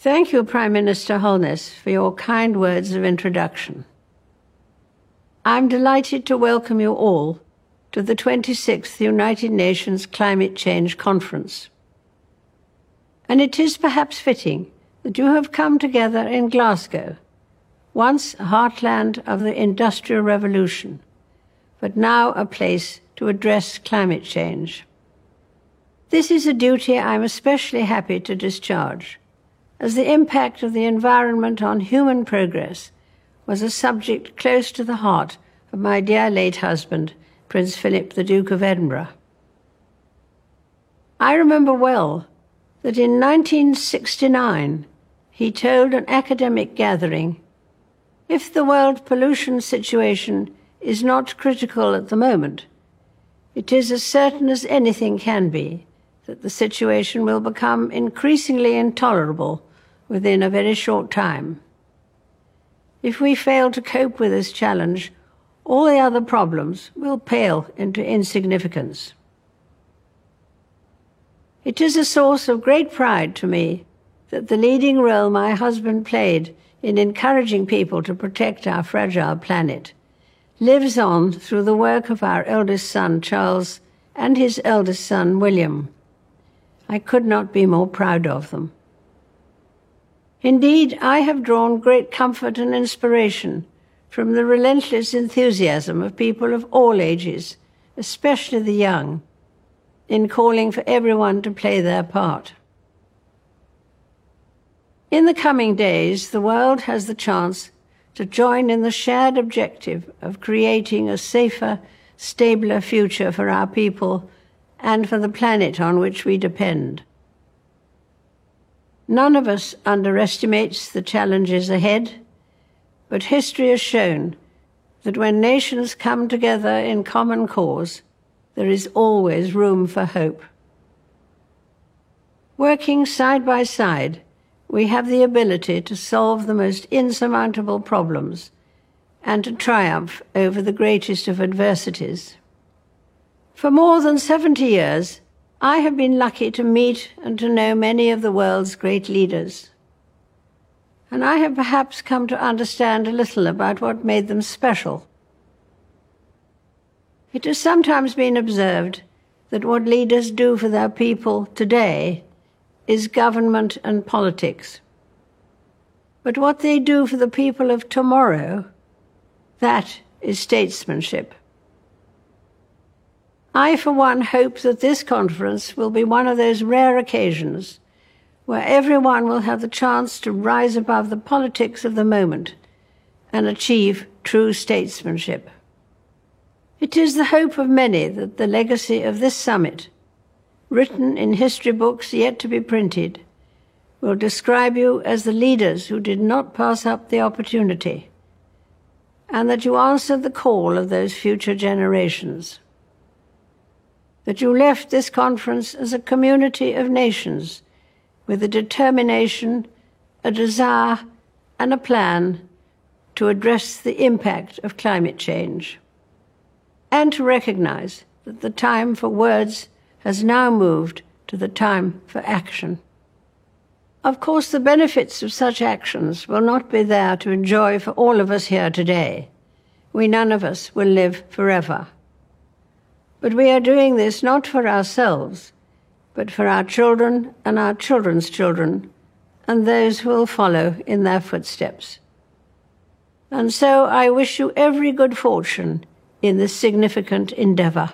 Thank you, Prime Minister Holness, for your kind words of introduction. I'm delighted to welcome you all to the 26th United Nations Climate Change Conference. And it is perhaps fitting that you have come together in Glasgow, once a heartland of the Industrial Revolution, but now a place to address climate change. This is a duty I'm especially happy to discharge, as the impact of the environment on human progress was a subject close to the heart of my dear late husband, Prince Philip, the Duke of Edinburgh. I remember well that in 1969 he told an academic gathering if the world pollution situation is not critical at the moment, it is as certain as anything can be that the situation will become increasingly intolerable within a very short time. If we fail to cope with this challenge, all the other problems will pale into insignificance. It is a source of great pride to me that the leading role my husband played in encouraging people to protect our fragile planet lives on through the work of our eldest son, Charles, and his eldest son, William. I could not be more proud of them. Indeed, I have drawn great comfort and inspiration from the relentless enthusiasm of people of all ages, especially the young, in calling for everyone to play their part. In the coming days, the world has the chance to join in the shared objective of creating a safer, stabler future for our people and for the planet on which we depend. None of us underestimates the challenges ahead, but history has shown that when nations come together in common cause, there is always room for hope. Working side by side, we have the ability to solve the most insurmountable problems and to triumph over the greatest of adversities. For more than 70 years, I have been lucky to meet and to know many of the world's great leaders. And I have perhaps come to understand a little about what made them special. It has sometimes been observed that what leaders do for their people today is government and politics. But what they do for the people of tomorrow, that is statesmanship. I, for one, hope that this conference will be one of those rare occasions where everyone will have the chance to rise above the politics of the moment and achieve true statesmanship. It is the hope of many that the legacy of this summit written in history books yet to be printed, will describe you as the leaders who did not pass up the opportunity, and that you answered the call of those future generations. That you left this conference as a community of nations with a determination, a desire, and a plan to address the impact of climate change, and to recognize that the time for words has now moved to the time for action. Of course, the benefits of such actions will not be there to enjoy for all of us here today. We none of us will live forever. But we are doing this not for ourselves, but for our children and our children's children, and those who will follow in their footsteps. And so I wish you every good fortune in this significant endeavor.